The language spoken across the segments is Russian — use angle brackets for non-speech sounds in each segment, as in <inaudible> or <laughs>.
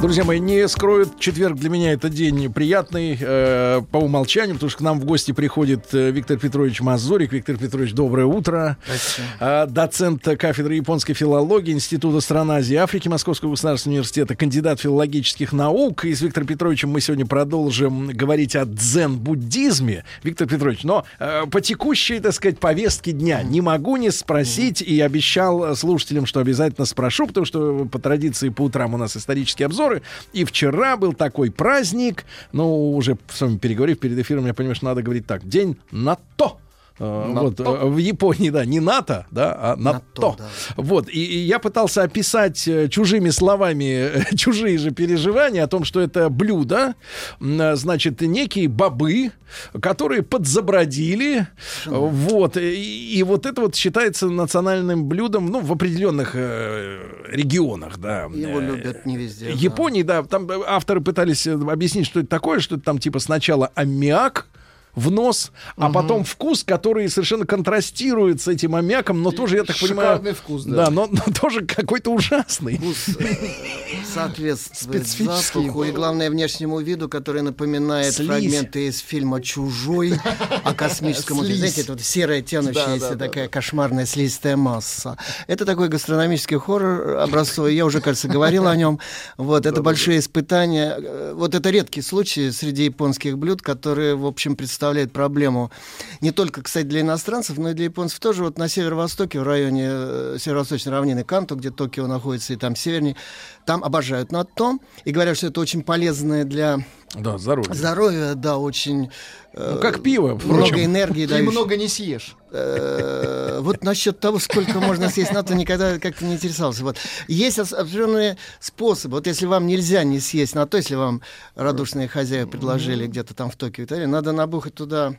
Друзья мои, не скроют, четверг для меня это день приятный э, по умолчанию, потому что к нам в гости приходит э, Виктор Петрович Мазурик. Виктор Петрович, доброе утро. Э, доцент кафедры японской филологии Института стран Азии и Африки Московского государственного университета, кандидат филологических наук. И с Виктором Петровичем мы сегодня продолжим говорить о дзен-буддизме. Виктор Петрович, но э, по текущей, так сказать, повестке дня не могу не спросить и обещал слушателям, что обязательно спрошу, потому что по традиции по утрам у нас исторический обзор обзоры. И вчера был такой праздник, ну, уже с вами переговорив перед эфиром, я понимаю, что надо говорить так. День НАТО. Э, вот, э, в Японии, да, не НАТО, да, а НАТО. НАТО да. Вот, и, и я пытался описать э, чужими словами <laughs> чужие же переживания о том, что это блюдо, значит, некие бобы, которые подзабродили, mm. вот, и, и вот это вот считается национальным блюдом, ну, в определенных регионах, да. Его любят не везде. Японии, да. да, там авторы пытались объяснить, что это такое, что это там типа сначала аммиак, в нос, а угу. потом вкус, который совершенно контрастирует с этим аммиаком, но тоже, я так Шикарный понимаю... вкус, да. Да, но, но тоже какой-то ужасный. Вкус э, соответствует запаху и, главное, внешнему виду, который напоминает Слизь. фрагменты из фильма «Чужой» о космическом... <laughs> Знаете, это вот серая тянущаяся такая кошмарная слизистая масса. Это такой гастрономический хоррор образцовый. Я уже, кажется, говорил о нем. Вот, это большие испытания. Э, вот это редкий случай среди японских блюд, которые, в общем, представляют представляет проблему не только, кстати, для иностранцев, но и для японцев тоже. Вот на северо-востоке, в районе э, северо-восточной равнины Канто, где Токио находится, и там севернее, там обожают натто и говорят, что это очень полезное для да, здоровье. Здоровье, да, очень... Э, ну, как пиво, впрочем. Много энергии. Ты много не съешь. Э, вот насчет того, сколько можно съесть НАТО, никогда как-то не интересовался. Вот. Есть определенные способы. Вот если вам нельзя не съесть НАТО, если вам радушные хозяева предложили где-то там в Токио и далее, надо набухать туда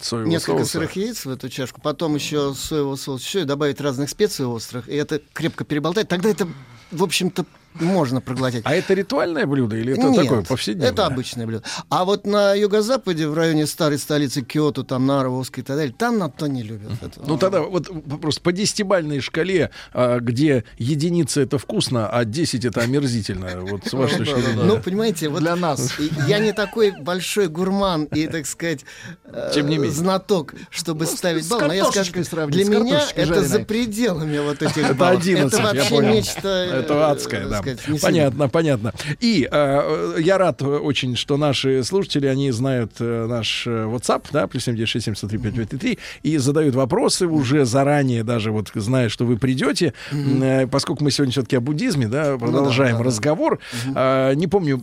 Соевого несколько соуса. сырых яиц в эту чашку, потом еще соевого соуса, еще и добавить разных специй острых, и это крепко переболтать. Тогда это, в общем-то, можно проглотить. А это ритуальное блюдо или это Нет, такое повседневное? это обычное блюдо. А вот на юго-западе, в районе старой столицы Киото, там Наровской и так далее, там на то не любят. Это. Ну тогда вот просто по десятибальной шкале, а, где единица это вкусно, а 10 это омерзительно. Вот с вашей точки зрения. Ну, понимаете, вот для нас. Я не такой большой гурман и, так сказать, э, Тем не менее. знаток, чтобы ну, ставить балл. Но я скажу, для меня это за пределами вот этих баллов. Это 11, Это вообще нечто... Это э, адское, да сказать, понятно, понятно. И э, я рад очень, что наши слушатели, они знают э, наш э, WhatsApp, да, плюс 7967 и задают вопросы уже заранее, даже вот зная, что вы придете, э, поскольку мы сегодня все-таки о буддизме, да, продолжаем ну, да, да, разговор. Да. Э, не помню,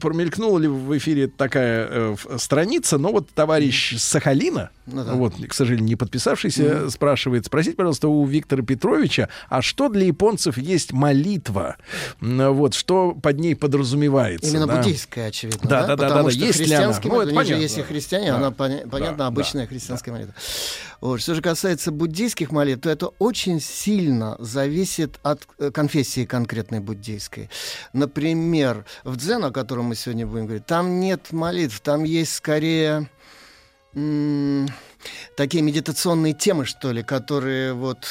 промелькнула ли в эфире такая э, страница, но вот товарищ Сахалина, ну, да. вот, к сожалению, не подписавшийся, спрашивает, спросите, пожалуйста, у Виктора Петровича, а что для японцев есть молитва? Вот, что под ней подразумевается? Именно да? буддийская, очевидно. Да, да, да, да, да, да. Есть христианская, ну, это понятно. Есть и христиане, да. она, понятно, да, обычная да, христианская да. молитва. Вот. Что же касается буддийских молитв, то это очень сильно зависит от э, конфессии конкретной буддийской. Например, в дзен, о котором мы сегодня будем говорить, там нет молитв, там есть скорее такие медитационные темы, что ли, которые вот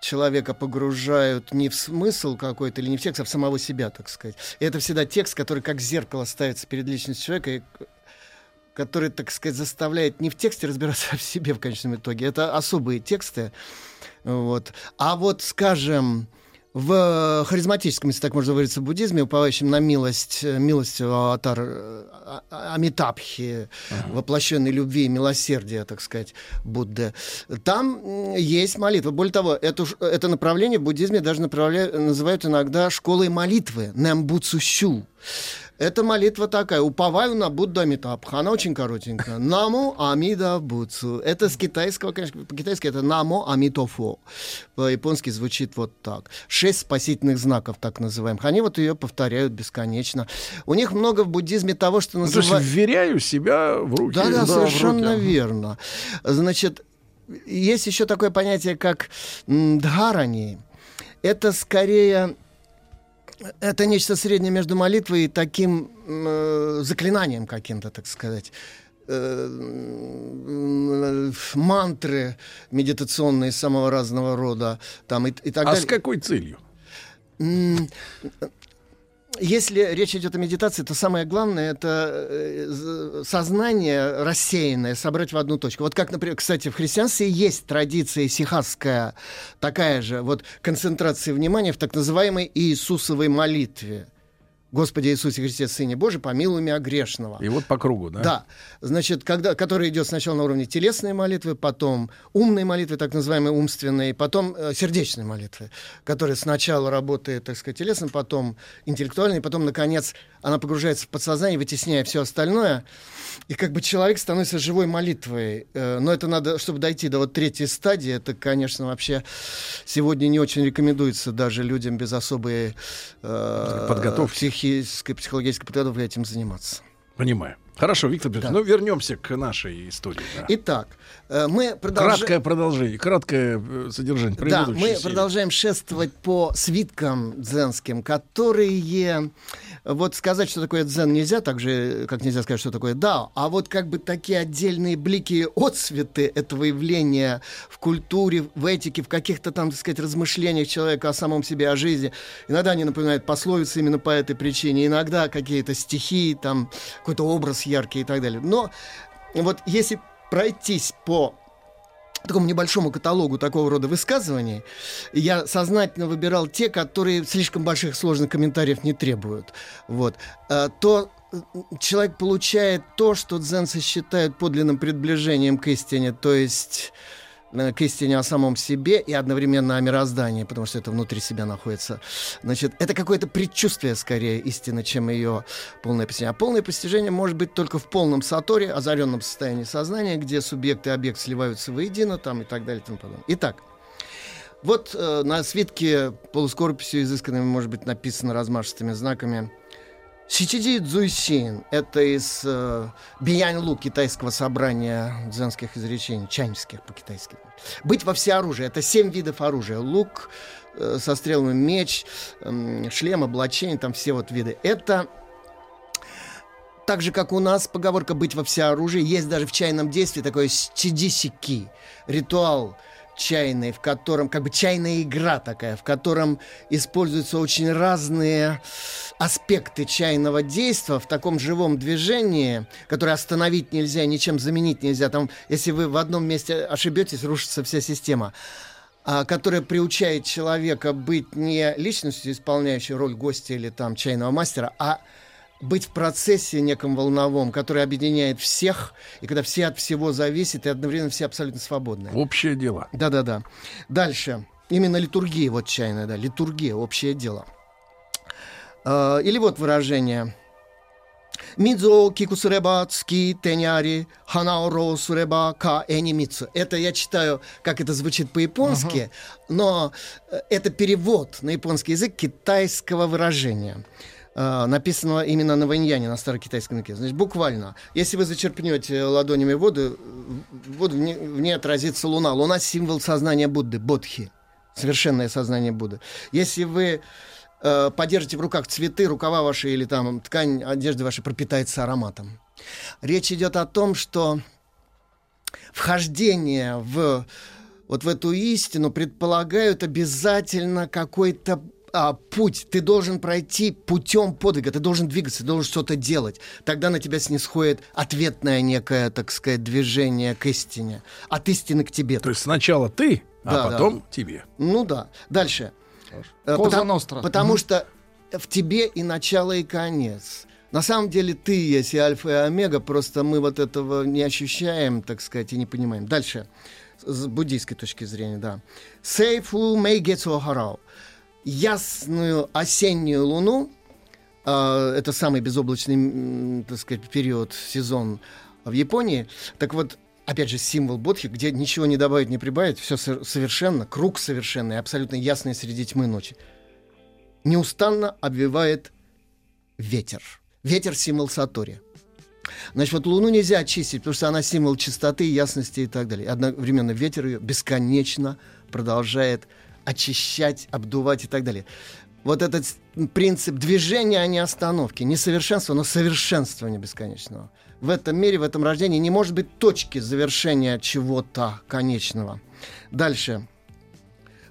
человека погружают не в смысл какой-то или не в текст, а в самого себя, так сказать. И это всегда текст, который как зеркало ставится перед личностью человека, и который, так сказать, заставляет не в тексте разбираться, а в себе в конечном итоге. Это особые тексты. Вот. А вот, скажем, в харизматическом, если так можно выразиться, буддизме, уповающем на милость, э, милость аватар э, а, а, Амитабхи, ага. воплощенной любви и милосердия, так сказать, Будды, там есть молитва. Более того, это, это направление в буддизме даже называют иногда школой молитвы, Нэмбуцущу. Это молитва такая. Уповаю на Будда Амитабха. Она очень коротенькая. Намо Амида Буцу. Это с китайского, конечно, по-китайски это Намо Амитофо. По-японски звучит вот так. Шесть спасительных знаков, так называемых. Они вот ее повторяют бесконечно. У них много в буддизме того, что называют... Ну, то есть вверяю себя в руки. Да, да, да совершенно верно. Значит, есть еще такое понятие, как дхарани. Это скорее это нечто среднее между молитвой и таким э, заклинанием каким-то, так сказать э, мантры медитационные самого разного рода там и, и так а далее. с какой целью? Если речь идет о медитации, то самое главное это э, сознание рассеянное собрать в одну точку. Вот как, например, кстати, в христианстве есть традиция сихасская, такая же, вот концентрация внимания в так называемой Иисусовой молитве. Господи Иисусе Христе, Сыне Божий, помилуй меня грешного. И вот по кругу, да? Да. Значит, когда, который идет сначала на уровне телесной молитвы, потом умной молитвы, так называемой умственной, потом э, сердечной молитвы, которая сначала работает, так сказать, телесно, потом интеллектуальной, потом, наконец, она погружается в подсознание, вытесняя все остальное. И как бы человек становится живой молитвой. Э, но это надо, чтобы дойти до вот третьей стадии, это, конечно, вообще сегодня не очень рекомендуется даже людям без особой э, подготовки, психической, психологической подготовки этим заниматься. Понимаю. Хорошо, Виктор Петрович, да. ну вернемся к нашей истории. Да. Итак, мы продолжаем... Краткое продолжение, краткое э, содержание Да, мы серии. продолжаем шествовать по свиткам дзенским, которые вот сказать, что такое дзен, нельзя, так же, как нельзя сказать, что такое дао. А вот как бы такие отдельные блики, отцветы этого явления в культуре, в этике, в каких-то там, так сказать, размышлениях человека о самом себе, о жизни. Иногда они напоминают пословицы именно по этой причине. Иногда какие-то стихи, там, какой-то образ яркий и так далее. Но вот если пройтись по такому небольшому каталогу такого рода высказываний, я сознательно выбирал те, которые слишком больших сложных комментариев не требуют. Вот. А, то человек получает то, что дзенцы считают подлинным приближением к истине, то есть Э, к истине о самом себе и одновременно о мироздании, потому что это внутри себя находится. Значит, это какое-то предчувствие, скорее, истины, чем ее полное постижение. А полное постижение может быть только в полном саторе, озаренном состоянии сознания, где субъект и объект сливаются воедино, там и так далее и тому подобное. Итак, вот э, на свитке полускорписью изысканными может быть написано размашистыми знаками Сичиди Цзуйсин — это из э, Биянь-Лу китайского собрания дзенских изречений, чаньских по-китайски. Быть во всеоружии — это семь видов оружия. Лук э, со стрелами, меч, э, шлем, облачение, там все вот виды. Это так же, как у нас поговорка «быть во всеоружии», есть даже в чайном действии такое «чидисики» — ритуал — чайный, в котором, как бы чайная игра такая, в котором используются очень разные аспекты чайного действия в таком живом движении, которое остановить нельзя, ничем заменить нельзя. Там, если вы в одном месте ошибетесь, рушится вся система а, которая приучает человека быть не личностью, исполняющей роль гостя или там чайного мастера, а быть в процессе неком волновом, который объединяет всех, и когда все от всего зависят, и одновременно все абсолютно свободны. Общее дело. Да-да-да. Дальше. Именно литургия, вот чайная, да, литургия, общее дело. А, или вот выражение. Мидзо кикусуреба цки теняри ханаоро суреба ка энимицу. Это я читаю, как это звучит по-японски, uh-huh. но э, это перевод на японский язык китайского выражения. Э, написанного именно на ваньяне, на старокитайском языке. Значит, буквально, если вы зачерпнете ладонями воду, воду в, ней, в ней отразится луна. Луна — символ сознания Будды, бодхи, совершенное сознание Будды. Если вы э, подержите в руках цветы, рукава ваши или там ткань одежды вашей пропитается ароматом. Речь идет о том, что вхождение в вот в эту истину предполагают обязательно какой-то а, путь, ты должен пройти путем подвига, ты должен двигаться, ты должен что-то делать. Тогда на тебя снисходит ответное некое, так сказать, движение к истине. От истины к тебе. То есть сначала ты, а да, потом да. тебе. Ну да. Дальше. Э, Коза потому, Ностра. Потому что в тебе и начало, и конец. На самом деле ты есть и альфа, и омега, просто мы вот этого не ощущаем, так сказать, и не понимаем. Дальше. С буддийской точки зрения, да. Сейфу мэй гетсу харау ясную осеннюю луну э, это самый безоблачный, так сказать, период, сезон в Японии. Так вот, опять же, символ Бодхи, где ничего не добавить, не прибавить, все совершенно, круг совершенный, абсолютно ясный среди тьмы ночи. Неустанно обвивает ветер. Ветер — символ Сатори. Значит, вот Луну нельзя очистить, потому что она символ чистоты, ясности и так далее. Одновременно ветер ее бесконечно продолжает очищать, обдувать и так далее. Вот этот принцип движения, а не остановки. Не совершенство, но совершенствование бесконечного. В этом мире, в этом рождении не может быть точки завершения чего-то конечного. Дальше.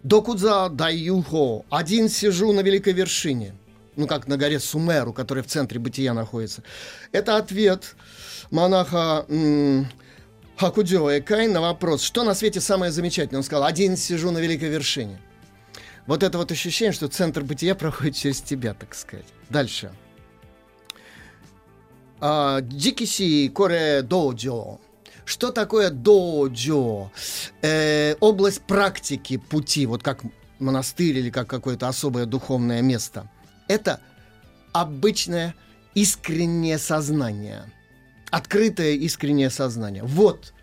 Докудза даюхо. Один сижу на великой вершине ну как на горе Сумеру, которая в центре бытия находится. Это ответ монаха Хакудзё Экай на вопрос, что на свете самое замечательное. Он сказал, один сижу на великой вершине. Вот это вот ощущение, что центр бытия проходит через тебя, так сказать. Дальше. А, Дикиси коре доджо. Что такое доджо? Э, область практики пути, вот как монастырь или как какое-то особое духовное место – это обычное искреннее сознание. Открытое искреннее сознание. Вот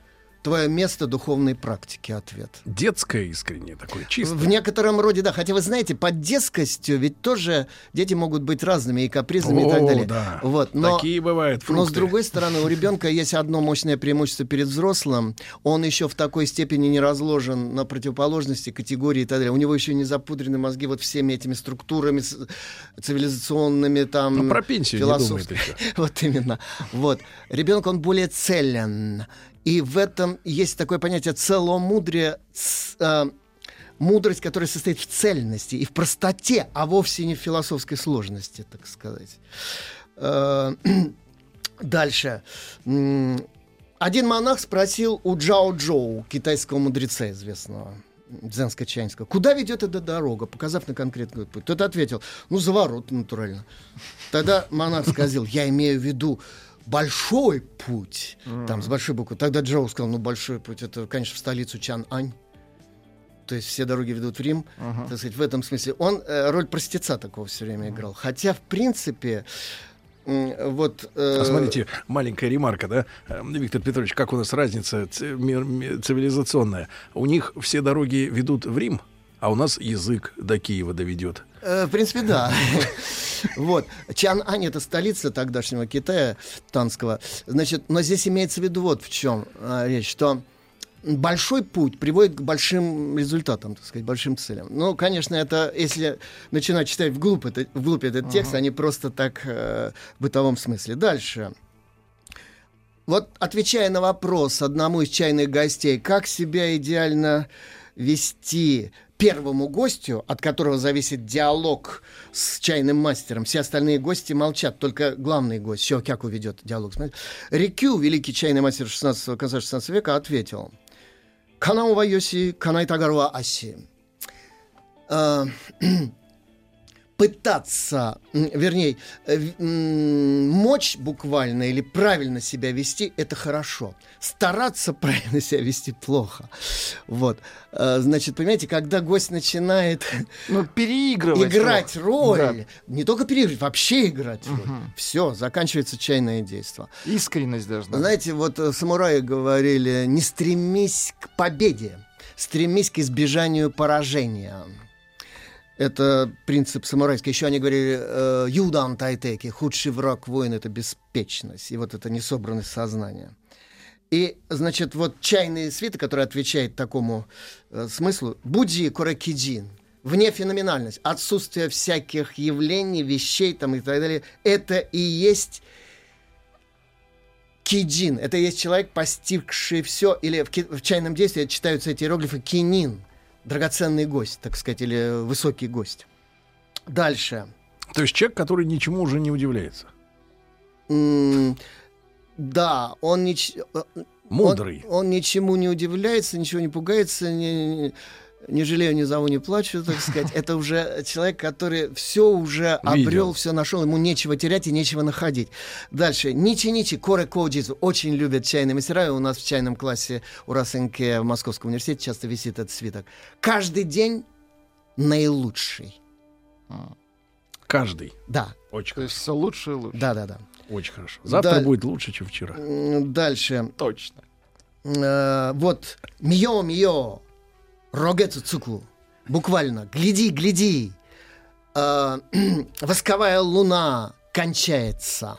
твое место духовной практики ответ. Детское искреннее такое, чистое. В некотором роде, да. Хотя вы знаете, под детскостью ведь тоже дети могут быть разными и капризными О, и так далее. Да. Вот, но, Такие бывают фрукты. Но с другой стороны, у ребенка есть одно мощное преимущество перед взрослым. Он еще в такой степени не разложен на противоположности, категории и так далее. У него еще не запудрены мозги вот всеми этими структурами цивилизационными там. Ну, про пенсию не думает <laughs> Вот именно. Вот. Ребенок, он более целен. И в этом есть такое понятие целомудрие, э, мудрость, которая состоит в цельности и в простоте, а вовсе не в философской сложности, так сказать. Э, <clears throat> дальше. Один монах спросил у Джао Джоу, китайского мудреца известного, дзенско-чайнского, куда ведет эта дорога, показав на конкретный путь. Тот ответил, ну, за ворот, натурально. Тогда монах сказал, я имею в виду большой путь, mm. там с большой буквы. Тогда Джоу сказал, ну большой путь, это, конечно, в столицу Чан-Ань. То есть все дороги ведут в Рим, uh-huh. так сказать, в этом смысле. Он э, роль простеца такого все время играл. Хотя, в принципе, вот... Э... А смотрите, маленькая ремарка, да, э, Виктор Петрович, как у нас разница цивилизационная? У них все дороги ведут в Рим, а у нас язык до Киева доведет. Э, в принципе, да. <laughs> Вот. Чан-Ань — это столица тогдашнего Китая, танского. Значит, но здесь имеется в виду вот в чем а, речь, что большой путь приводит к большим результатам, так сказать, большим целям. Ну, конечно, это, если начинать читать вглубь, это, вглубь этот текст, uh-huh. а не просто так э, в бытовом смысле. Дальше. Вот отвечая на вопрос одному из чайных гостей, как себя идеально вести первому гостю, от которого зависит диалог с чайным мастером. Все остальные гости молчат, только главный гость, Сиокяку ведет диалог. Рикю, великий чайный мастер 16 конца 16 века, ответил. Канау Йоси, Канай Тагаруа Аси. <clears throat> Пытаться, вернее, э, мочь буквально или правильно себя вести, это хорошо. Стараться <laughs> правильно себя вести плохо. Вот. Э, значит, понимаете, когда гость начинает <laughs> ну, переигрывать играть роль, да. не только переигрывать, вообще играть роль. Угу. Все, заканчивается чайное действие. Искренность должна. Знаете, вот э, самураи говорили, не стремись к победе, стремись к избежанию поражения. Это принцип самурайский. Еще они говорили, э, юдан тайтеки, худший враг воин — это беспечность. И вот это несобранность сознания. И, значит, вот чайный свиток, который отвечает такому э, смыслу, буди коракидин, вне феноменальность, отсутствие всяких явлений, вещей там и так далее, это и есть кидин, это и есть человек, постигший все, или в, в чайном действии читаются эти иероглифы кинин, драгоценный гость, так сказать, или высокий гость. Дальше. То есть человек, который ничему уже не удивляется. Mm, да, он нич... Э, Мудрый. Он, он ничему не удивляется, ничего не пугается, не, не жалею, не зову, не плачу, так сказать. Это уже человек, который все уже обрел, все нашел, ему нечего терять и нечего находить. Дальше. Ничи Ничи, Коре Коуджизу. Очень любят чайные мастера. И у нас в чайном классе у Расенке в Московском университете часто висит этот свиток. Каждый день наилучший. Каждый. Да. Очень То есть все лучше и лучше. Да, да, да. Очень хорошо. Завтра Да. будет лучше, чем вчера. Дальше. Точно. Э, вот мио мио рогецу цуку. Буквально. Гляди гляди. Э, <clears throat> восковая луна кончается.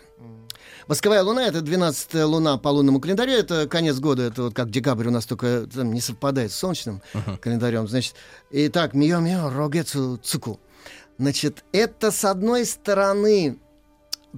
Восковая луна это 12 луна по лунному календарю, это конец года, это вот как декабрь у нас только там, не совпадает с солнечным календарем. Значит, итак, мио мио рогецу цуку. Значит, это с одной стороны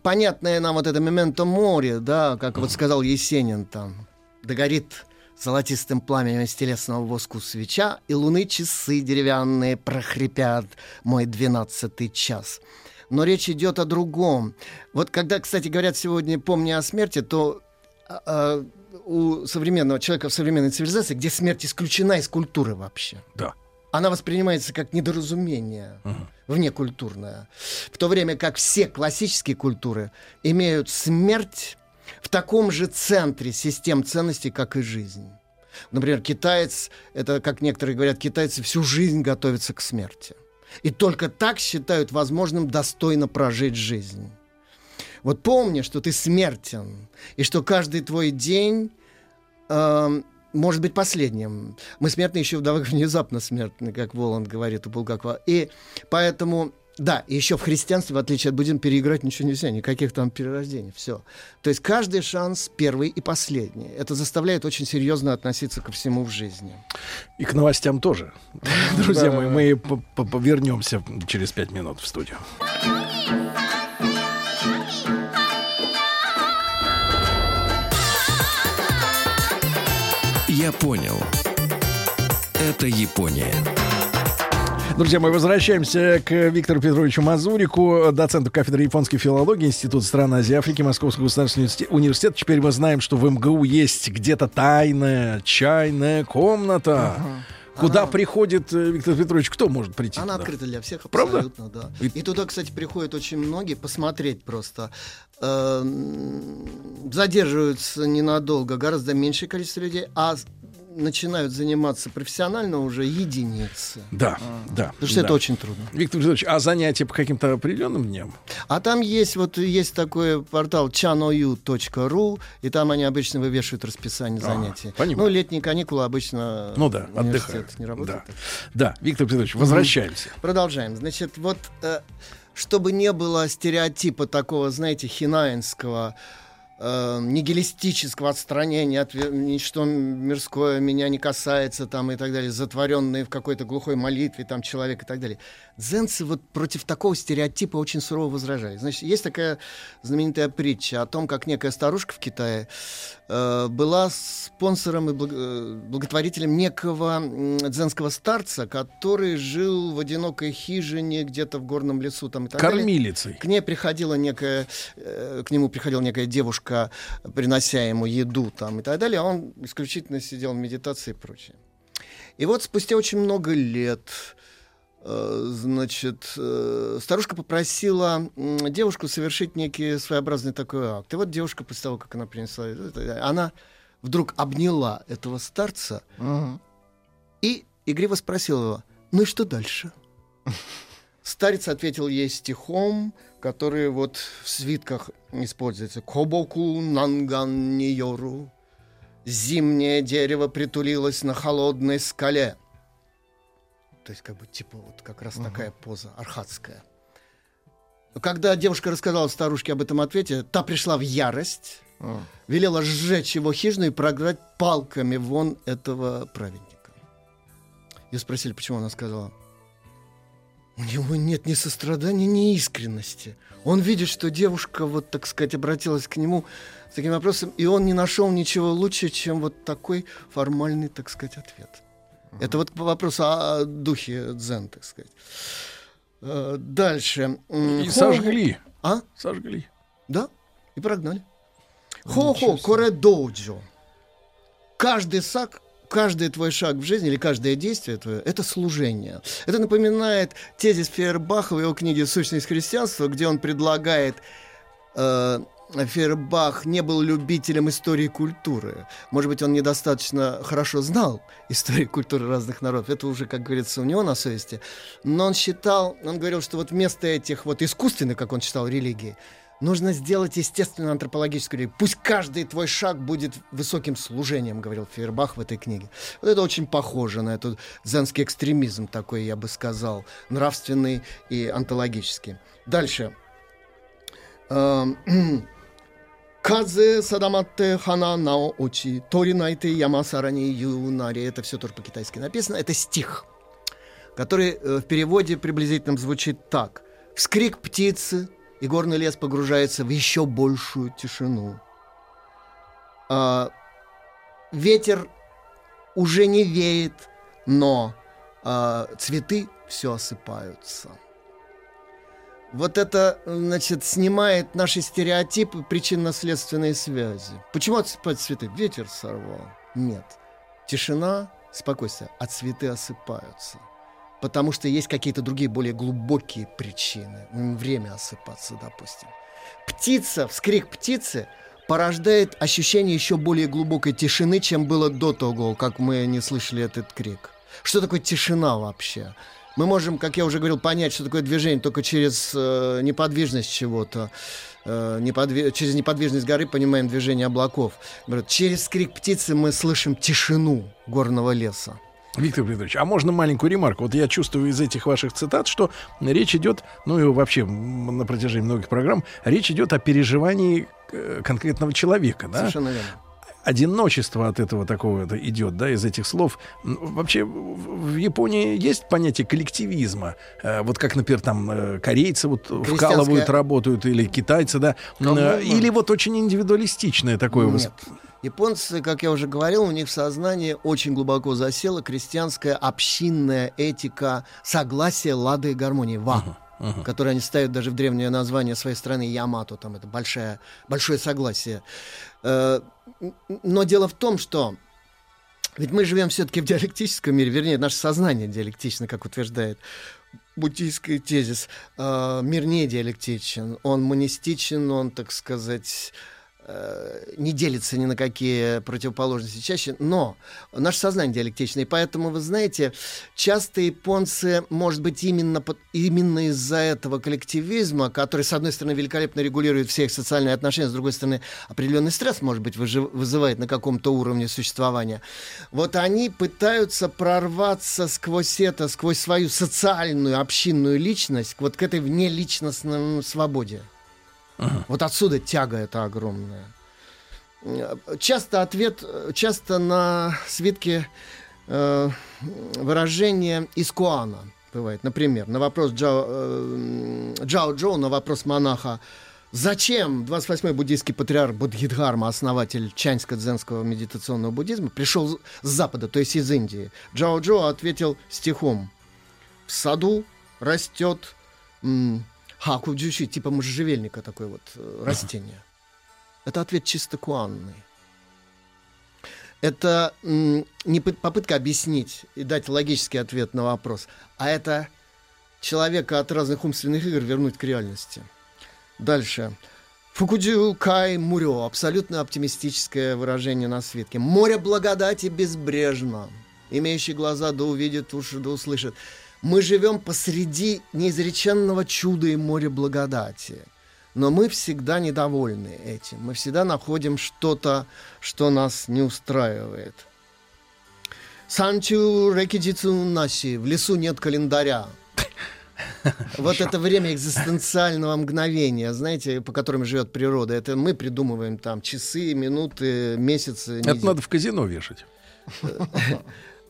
понятное нам вот это моменто море, да, как вот сказал Есенин там, догорит золотистым пламенем из телесного воску свеча, и луны часы деревянные прохрипят мой двенадцатый час. Но речь идет о другом. Вот когда, кстати, говорят сегодня «помни о смерти», то а, у современного человека в современной цивилизации, где смерть исключена из культуры вообще, Да. она воспринимается как недоразумение, внекультурное. В то время как все классические культуры имеют смерть в таком же центре систем ценностей, как и жизнь. Например, китаец, это, как некоторые говорят, китайцы всю жизнь готовятся к смерти. И только так считают возможным достойно прожить жизнь. Вот помни, что ты смертен, и что каждый твой день эм, может быть последним. Мы смертны еще вдобавок <laughs> внезапно смертны, как Воланд говорит у Булгакова. И поэтому, да, и еще в христианстве, в отличие от буддизма, переиграть ничего нельзя, никаких там перерождений, все. То есть каждый шанс первый и последний. Это заставляет очень серьезно относиться ко всему в жизни. И к новостям тоже. <laughs> Друзья мои, мы вернемся через пять минут в студию. Я понял. Это Япония. Друзья, мы возвращаемся к Виктору Петровичу Мазурику, доценту кафедры японской филологии Института стран Азии и Африки Московского государственного университета-. Теперь мы знаем, что в МГУ есть где-то тайная чайная комната. Куда приходит э, Виктор Петрович? Кто может прийти? Она туда? открыта для всех Правда? абсолютно, да. И- И... туда, кстати, приходят очень многие посмотреть просто. Эм, Задерживаются ненадолго, гораздо меньшее количество людей, а начинают заниматься профессионально уже единицы. Да, да. Потому что да. это очень трудно. Виктор Петрович, а занятия по каким-то определенным дням? А там есть вот есть такой портал chanoyu.ru, и там они обычно вывешивают расписание А, занятий. понимаю. Ну, летние каникулы обычно Ну да, отдыхают. не работает. Да. да, Виктор Петрович, возвращаемся. Продолжаем. Значит, вот э, чтобы не было стереотипа такого, знаете, хинаинского, э, нигилистического отстранения от ничто мирское меня не касается там и так далее, затворенные в какой-то глухой молитве там человек и так далее. Дзенцы вот против такого стереотипа очень сурово возражали. Значит, есть такая знаменитая притча о том, как некая старушка в Китае была спонсором и э, благотворителем некого дзенского старца, который жил в одинокой хижине где-то в горном лесу там и так далее. Кормилицей. К ней приходила некая, э, к нему приходила некая девушка, принося ему еду там и так далее, а он исключительно сидел в медитации и прочее. И вот спустя очень много лет, э, значит, э, старушка попросила девушку совершить некий своеобразный такой акт. И вот девушка, после того, как она принесла, она вдруг обняла этого старца и игриво спросила его, ну и что дальше? Старец ответил ей стихом, который вот в свитках используется. Кобоку нанган ниору. Зимнее дерево притулилось на холодной скале. То есть, как бы, типа, вот как раз такая поза архатская. Когда девушка рассказала старушке об этом ответе, та пришла в ярость, велела сжечь его хижину и прогнать палками вон этого праведника. Ее спросили, почему она сказала, у него нет ни сострадания, ни искренности. Он видит, что девушка, вот так сказать, обратилась к нему с таким вопросом, и он не нашел ничего лучше, чем вот такой формальный, так сказать, ответ. Это вот по вопросу о духе дзен, так сказать. Э, Дальше. И хо- сожгли. А? Сожгли. Да, и прогнали. Хо-хо, коредоджо. Каждый шаг, каждый твой шаг в жизни или каждое действие твое — это служение. Это напоминает тезис Фейербаха в его книге «Сущность христианства», где он предлагает э, Фейербах не был любителем истории культуры. Может быть, он недостаточно хорошо знал историю культуры разных народов. Это уже, как говорится, у него на совести. Но он считал, он говорил, что вот вместо этих вот искусственных, как он считал, религий, нужно сделать естественную антропологическую религию. Пусть каждый твой шаг будет высоким служением, говорил Фейербах в этой книге. Вот это очень похоже на этот зенский экстремизм такой, я бы сказал, нравственный и антологический. Дальше. <clears throat> Казе садаматте хана нао очи, тори найте яма сарани юнари. Это все тоже по-китайски написано. Это стих, который э, в переводе приблизительно звучит так. Вскрик птицы, и горный лес погружается в еще большую тишину. А, ветер уже не веет, но а, цветы все осыпаются вот это, значит, снимает наши стереотипы причинно-следственной связи. Почему отсыпать цветы? Ветер сорвал. Нет. Тишина, спокойствие, а цветы осыпаются. Потому что есть какие-то другие более глубокие причины. Время осыпаться, допустим. Птица, вскрик птицы порождает ощущение еще более глубокой тишины, чем было до того, как мы не слышали этот крик. Что такое тишина вообще? Мы можем, как я уже говорил, понять, что такое движение только через э, неподвижность чего-то. Э, неподвиж... Через неподвижность горы понимаем движение облаков. Через скрик птицы мы слышим тишину горного леса. Виктор Петрович, а можно маленькую ремарку? Вот я чувствую из этих ваших цитат, что речь идет, ну и вообще на протяжении многих программ, речь идет о переживании э, конкретного человека, да? Совершенно верно одиночество от этого такого идет, да, из этих слов. Вообще в Японии есть понятие коллективизма. Э, вот как, например, там э, корейцы вот вкалывают, работают, или китайцы, да. Коммуна. Или вот очень индивидуалистичное такое. Нет. Японцы, как я уже говорил, у них в сознании очень глубоко засела крестьянская общинная этика согласия, лады и гармонии. Ва. Uh-huh uh-huh. которые они ставят даже в древнее название своей страны Ямато, там это большое, большое согласие. Э, но дело в том, что ведь мы живем все-таки в диалектическом мире, вернее, наше сознание диалектично, как утверждает буддийский тезис. Э, мир не диалектичен, он монистичен, он, так сказать, не делится ни на какие противоположности чаще, но наше сознание диалектичное, и поэтому, вы знаете, часто японцы, может быть, именно, именно из-за этого коллективизма, который, с одной стороны, великолепно регулирует все их социальные отношения, с другой стороны, определенный стресс, может быть, вызывает на каком-то уровне существования, вот они пытаются прорваться сквозь это, сквозь свою социальную, общинную личность, вот к этой внеличностной свободе. Ага. Вот отсюда тяга эта огромная. Часто ответ, часто на свитке э, выражение из Куана бывает. Например, на вопрос Джао, э, Джао Джоу, на вопрос монаха, зачем 28-й буддийский патриарх Будхидхарма, основатель чаньско-дзенского медитационного буддизма, пришел с Запада, то есть из Индии? Джао Джоу ответил стихом. В саду растет Хакуджуши, типа можжевельника такое вот э, растение. Это ответ чисто куанный. Это не попытка объяснить и дать логический ответ на вопрос, а это человека от разных умственных игр вернуть к реальности. Дальше. Фукуджиу Кай Мурё. Абсолютно оптимистическое выражение на свитке. Море благодати безбрежно. Имеющий глаза да увидит, уши да услышит. Мы живем посреди неизреченного чуда и моря благодати. Но мы всегда недовольны этим. Мы всегда находим что-то, что нас не устраивает. Санчу рекидицу наси. В лесу нет календаря. <laughs> Вот это время экзистенциального мгновения, знаете, по которым живет природа. Это мы придумываем там часы, минуты, месяцы. Это надо в казино вешать. <laughs>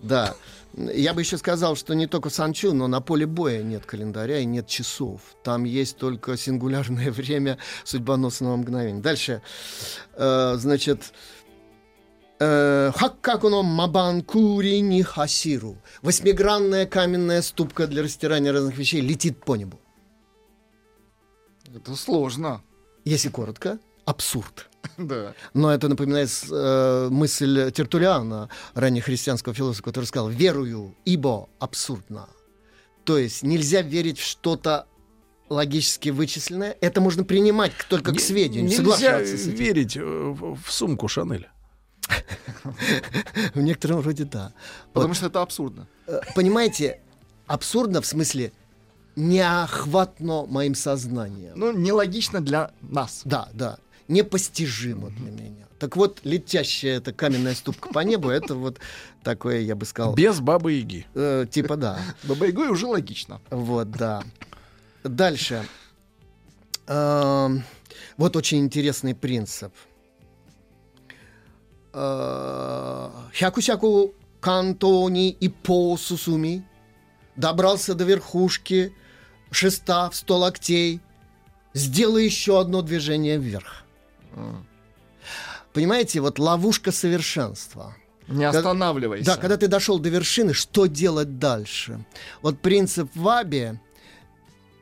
Да. Я бы еще сказал, что не только в Санчу, но на поле боя нет календаря и нет часов. Там есть только сингулярное <laughs> время судьбоносного мгновения. Дальше, э, значит, э, Хаккакуно Мабанкури ни хасиру. Восьмигранная каменная ступка для растирания разных вещей летит по небу. Это сложно. Если коротко, абсурд. <laughs> Да. Но это напоминает э, мысль Тертулиана, раннехристианского философа, который сказал «верую, ибо абсурдно». То есть нельзя верить в что-то логически вычисленное. Это можно принимать только к сведению. Нельзя верить э, в сумку Шанель. <laughs> В некотором роде да. Потому что это абсурдно. Э, понимаете, абсурдно в смысле неохватно моим сознанием. Ну, нелогично для нас. Да, да. Непостижимо для меня. Так вот, летящая эта каменная ступка по небу, это вот такое, я бы сказал... Без бабы-яги. Э, типа да. <laughs> Баба-ягой уже логично. Вот, да. Дальше. Э, вот очень интересный принцип. Э, хяку-сяку кантони и по сусуми. Добрался до верхушки, шеста в сто локтей. Сделай еще одно движение вверх. Понимаете, вот ловушка совершенства. Не останавливайся. Когда, да, когда ты дошел до вершины, что делать дальше? Вот принцип Ваби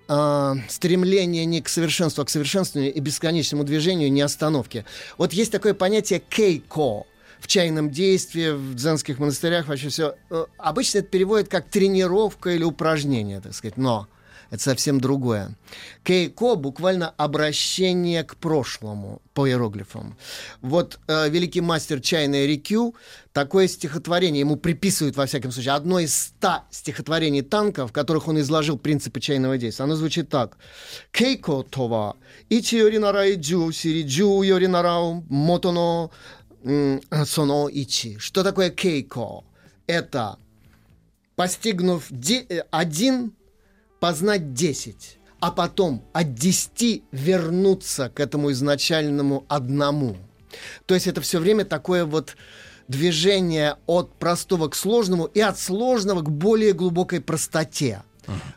э, стремление не к совершенству, а к совершенствованию и бесконечному движению, не остановке. Вот есть такое понятие кейко в чайном действии, в дзенских монастырях, вообще все. Э, обычно это переводят как тренировка или упражнение, так сказать. Но это совсем другое. Кейко буквально обращение к прошлому по иероглифам. Вот э, великий мастер чайной Рикю такое стихотворение ему приписывают, во всяком случае, одно из ста стихотворений танка, в которых он изложил принципы чайного действия. Оно звучит так. Кейко това ичи йоринара иджу сириджу йоринарау мотоно соно ичи. Что такое кейко? Это постигнув э, один познать 10, а потом от 10 вернуться к этому изначальному одному. То есть это все время такое вот движение от простого к сложному и от сложного к более глубокой простоте.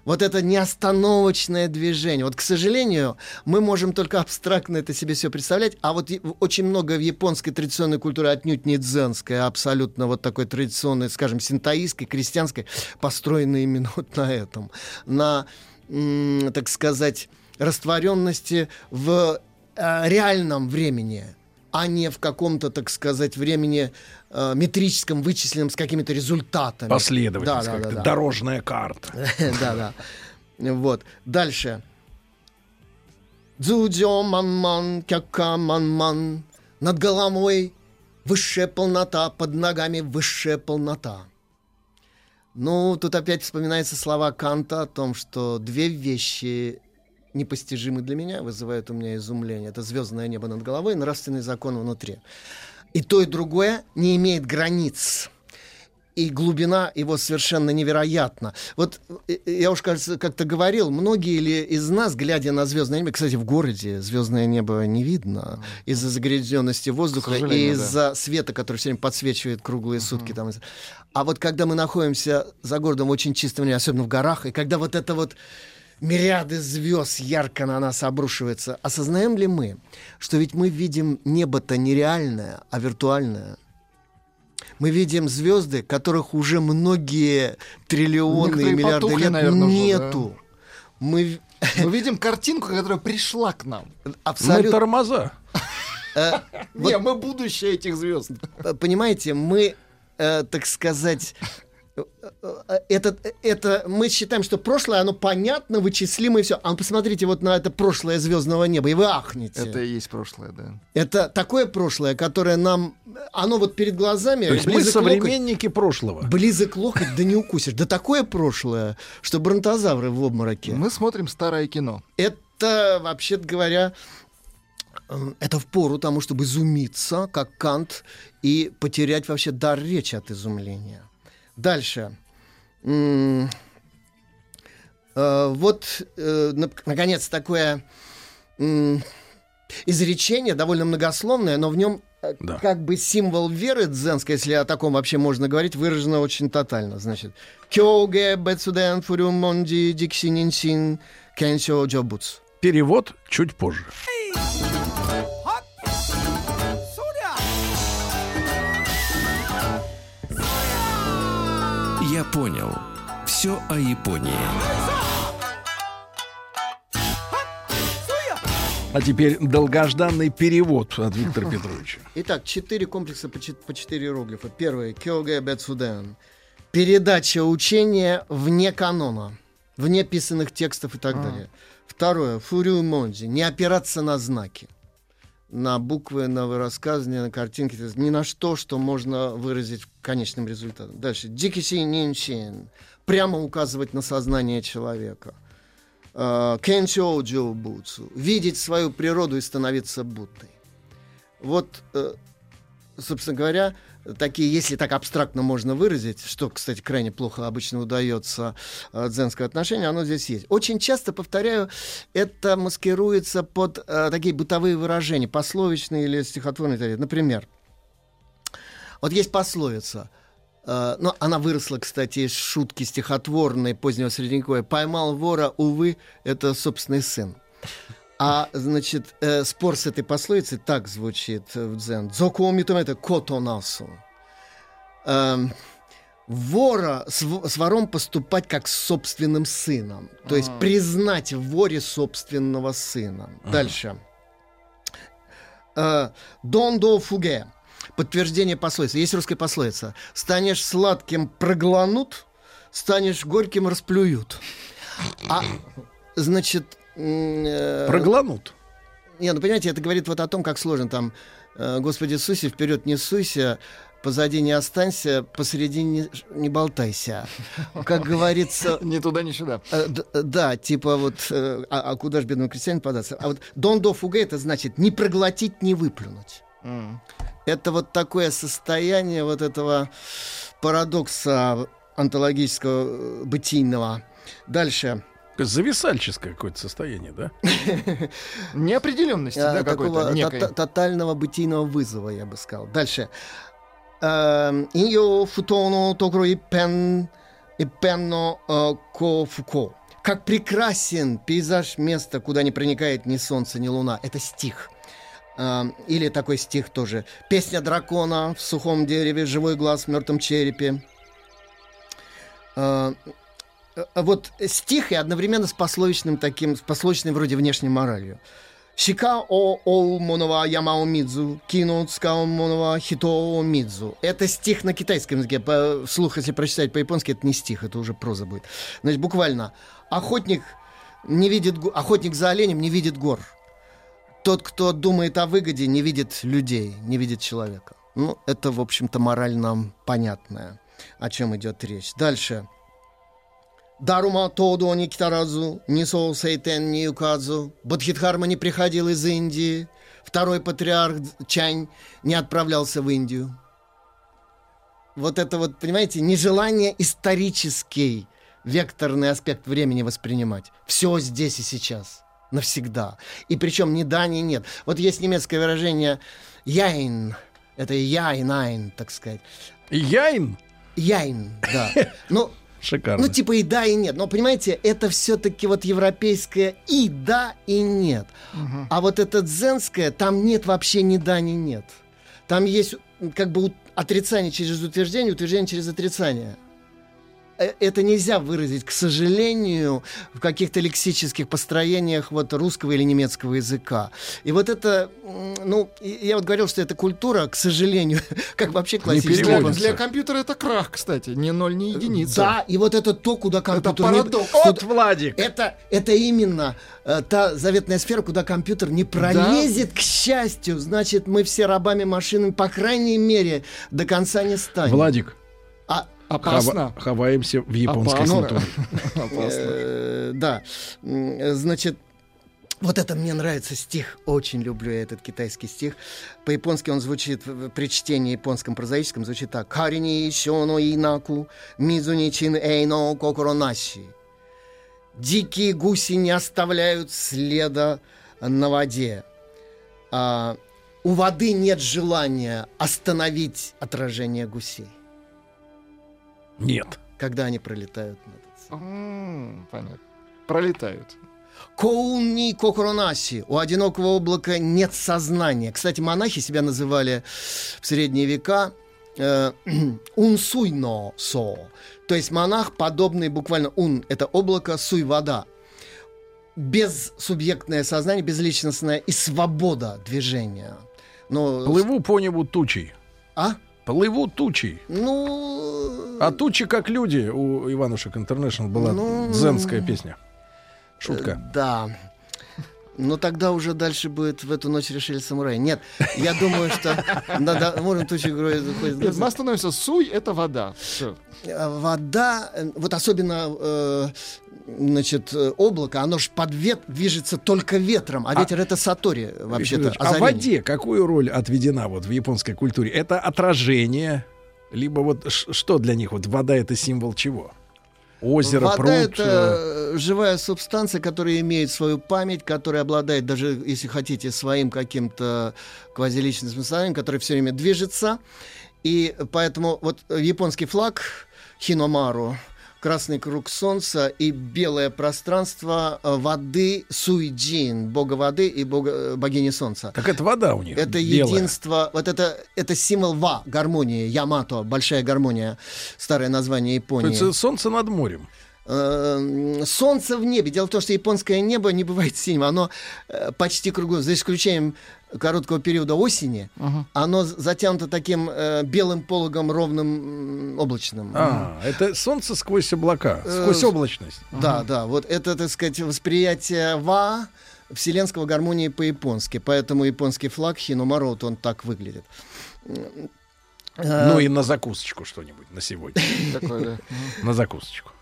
Вот это неостановочное движение. Вот, к сожалению, мы можем только абстрактно это себе все представлять, а вот очень много в японской традиционной культуре отнюдь не дзенской, а абсолютно вот такой традиционной, скажем, синтаистской, крестьянской, построенной именно <laughs> вот на этом. На, так сказать, растворенности в э, реальном времени а не в каком-то, так сказать, времени э, метрическом, вычисленном с какими-то результатами. Последовательность, да, да, да, да. дорожная карта. <laughs> Да, да. Вот. Дальше. Дзудзё ман-ман, кяка ман-ман. Над головой высшая полнота, под ногами высшая полнота. Ну, тут опять вспоминаются слова Канта о том, что две вещи непостижимы для меня, вызывают у меня изумление. Это звездное небо над головой и нравственный закон внутри. И то, и другое не имеет границ и глубина его совершенно невероятна. Вот э, э, я уж, кажется, как-то говорил, многие ли из нас, глядя на звездное небо, кстати, в городе звездное небо не видно из-за загрязненности воздуха и из-за да. света, который все время подсвечивает круглые uh-huh. сутки. Там. А вот когда мы находимся за городом очень чистом небе, особенно в горах, и когда вот это вот мириады звезд ярко на нас обрушивается. Осознаем ли мы, что ведь мы видим небо-то нереальное, а виртуальное? Мы видим звезды, которых уже многие триллионы Некоторые и миллиарды потухли, лет наверное, нету. Уже, да? Мы... <laughs> Мы видим картинку, которая пришла к нам. Абсолютно. Мы тормоза. Э, <laughs> Не, мы будущее этих звезд. Понимаете, мы, э, так сказать, это, это мы считаем, что прошлое, оно понятно, вычислимо и все. А посмотрите вот на это прошлое звездного неба, и вы ахнете. Это и есть прошлое, да. Это такое прошлое, которое нам, оно вот перед глазами. То есть мы современники локоть, прошлого. Близок локоть, да не укусишь. Да такое прошлое, что бронтозавры в обмороке. Мы смотрим старое кино. Это, вообще-то говоря, это в пору тому, чтобы изумиться, как Кант, и потерять вообще дар речи от изумления. Дальше. Э, вот, э, наконец, такое изречение, довольно многословное, но в нем э, да. как бы символ веры дзенской, если о таком вообще можно говорить, выражено очень тотально. Значит, кёге бэцудэн фурю монди диксининсин кэнсё джобуц. Перевод чуть позже. Понял. Все о Японии. А теперь долгожданный перевод от Виктора <laughs> Петровича. Итак, четыре комплекса по, по четыре иероглифа. Первый — Кёге Бетсуден. Передача учения вне канона, вне писанных текстов и так а. далее. Второе. Фурю Монзи. Не опираться на знаки на буквы, на высказывания, на картинки, то ни на что, что можно выразить конечным результатом. Дальше. Дикиси нинчин. Прямо указывать на сознание человека. А, Кенчо Джоубуцу. Видеть свою природу и становиться Буддой. Вот, э, собственно говоря, такие, если так абстрактно можно выразить, что, кстати, крайне плохо обычно удается э, дзенское отношение, оно здесь есть. Очень часто, повторяю, это маскируется под э, такие бытовые выражения, пословичные или стихотворные. Например, вот есть пословица – Uh, ну, она выросла, кстати, из шутки стихотворной позднего средневековья. «Поймал вора, увы, это собственный сын». А, значит, э, спор с этой пословицей так звучит в дзен. Дзокуомитом это котонасу. Эм, вора, с, с вором поступать как с собственным сыном. То есть а. признать в воре собственного сына. А. Дальше. Э, Дондо фуге. Подтверждение пословицы. Есть русская пословица. Станешь сладким прогланут, станешь горьким расплюют. А, значит, Э, Прогланут. Не, ну понимаете, это говорит вот о том, как сложно там. Э, Господи Иисусе, вперед не суйся, позади не останься, посреди не, не болтайся. Как говорится... <laughs> Ни туда, ни сюда. Э, да, типа вот, а, а куда же бедному крестьянину податься? А вот дон до фуге это значит не проглотить, не выплюнуть. Это вот такое состояние вот этого парадокса онтологического бытийного. Дальше зависальческое какое-то состояние, да? <laughs> Неопределенности, да, какой-то тотального бытийного вызова, я бы сказал. Дальше. Иньо футоно токро и пен и пенно э, ко фуко. Как прекрасен пейзаж места, куда не проникает ни солнце, ни луна. Это стих. Или такой стих тоже. Песня дракона в сухом дереве, живой глаз в мертвом черепе. Э, вот стих и одновременно с пословичным таким, с пословичной вроде внешней моралью. Шика о ол монова ямао мидзу, кино цкао монова хито мидзу. Это стих на китайском языке. По, вслух, если прочитать по-японски, это не стих, это уже проза будет. Значит, буквально. Охотник не видит, охотник за оленем не видит гор. Тот, кто думает о выгоде, не видит людей, не видит человека. Ну, это, в общем-то, морально понятное, о чем идет речь. Дальше. Дарума Тоду не китаразу, ни Соу Сейтен не юказу. Бодхитхарма не приходил из Индии. Второй патриарх Чань не отправлялся в Индию. Вот это вот, понимаете, нежелание исторический векторный аспект времени воспринимать. Все здесь и сейчас. Навсегда. И причем ни да, ни нет. Вот есть немецкое выражение «яйн». Это «яйнайн», так сказать. «Яйн»? «Яйн», да. <laughs> Ну, Шикарно. Ну, типа и да, и нет. Но, понимаете, это все-таки вот европейское и да, и нет. Угу. А вот это дзенское, там нет вообще ни да, ни нет. Там есть как бы отрицание через утверждение, утверждение через отрицание. Э, это нельзя выразить, к сожалению, в каких-то лексических построениях вот русского или немецкого языка. И вот это, ну, я вот говорил, что эта культура, к сожалению, <laughs> как вообще классическая. Для, для компьютера это крах, кстати, не ноль, не единица. Да, и вот это то, куда компьютер... Это парадокс. Не... Вот, Владик! Это, это именно э, та заветная сфера, куда компьютер не пролезет, да. к счастью. Значит, мы все рабами машины, по крайней мере, до конца не станем. Владик, Опасно. Хава, ховаемся в японской культуре. <laughs> Э, да. Значит, вот это мне нравится стих, очень люблю я этот китайский стих. По-японски он звучит, при чтении японском прозаическом звучит так. Карини шоно инаку, мизуни чин эйно кокоро наши. Дикие гуси не оставляют следа на воде. А, у воды нет желания остановить отражение гусей. Нет. Когда они пролетают над этим. Понятно. Пролетают. Коуни кокронаси. У одинокого облака нет сознания. Кстати, монахи себя называли в средние века э, <clears throat> унсуйно со. То есть монах, подобный буквально ун – это облако, суй – вода. Безсубъектное сознание, безличностное и свобода движения. Но... Плыву по небу тучей. А? Плывут тучи. Ну... А тучи как люди у Иванушек Интернешнл была ну... дзенская песня. Шутка. Э, да. Ну, тогда уже дальше будет «В эту ночь решили самураи». Нет, я думаю, что... Можно тучи Мы остановимся. Суй — это вода. Вода, вот особенно э, значит, облако, оно же под вет движется только ветром, а, а ветер это сатори вообще-то. А в воде какую роль отведена вот в японской культуре? Это отражение, либо вот что для них? Вот вода это символ чего? озеро, Вода пруд. это э, живая субстанция, которая имеет свою память, которая обладает даже, если хотите, своим каким-то квазиличным смыслом, который все время движется. И поэтому вот японский флаг Хиномару, красный круг солнца и белое пространство э, воды Суиджин, бога воды и бога, э, богини солнца. Так это вода у них. Это белая. единство, вот это, это символ Ва, гармонии, Ямато, большая гармония, старое название Японии. Это солнце над морем. Э, солнце в небе. Дело в том, что японское небо не бывает синим. Оно почти кругом, за исключением короткого периода осени, uh-huh. оно затянуто таким э, белым пологом ровным облачным. А, это солнце сквозь облака, э, сквозь облачность. Да, uh-huh. да, вот это, так сказать, восприятие ва вселенского гармонии по-японски, поэтому японский флаг Хиномаро, вот он так выглядит. Ну и на закусочку что-нибудь на сегодня. <laughs> На закусочку.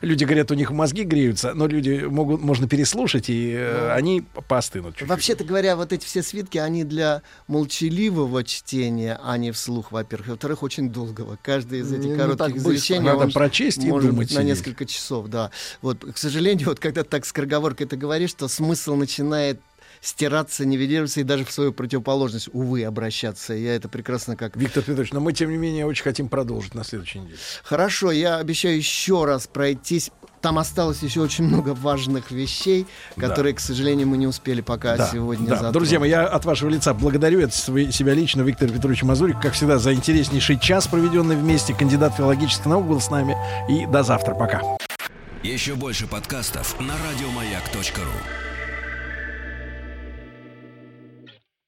Люди говорят, у них мозги греются, но люди могут, можно переслушать, и э, ну, они поостынут чуть-чуть. Вообще-то говоря, вот эти все свитки, они для молчаливого чтения, а не вслух, во-первых. Во-вторых, очень долгого. Каждый из этих не, ну, коротких изречений Надо прочесть и может думать быть, на несколько часов, да. Вот, к сожалению, <laughs> вот когда ты так скороговоркой это говоришь, что смысл начинает стираться, нивелироваться и даже в свою противоположность, увы, обращаться. Я это прекрасно как... Виктор Петрович, но мы, тем не менее, очень хотим продолжить на следующей неделе. Хорошо, я обещаю еще раз пройтись там осталось еще очень много важных вещей, которые, да. к сожалению, мы не успели пока да, сегодня да. Затронуть. Друзья мои, я от вашего лица благодарю от себя лично Виктор Петрович Мазурик. Как всегда, за интереснейший час, проведенный вместе. Кандидат филологических наук был с нами. И до завтра. Пока. Еще больше подкастов на радиомаяк.ру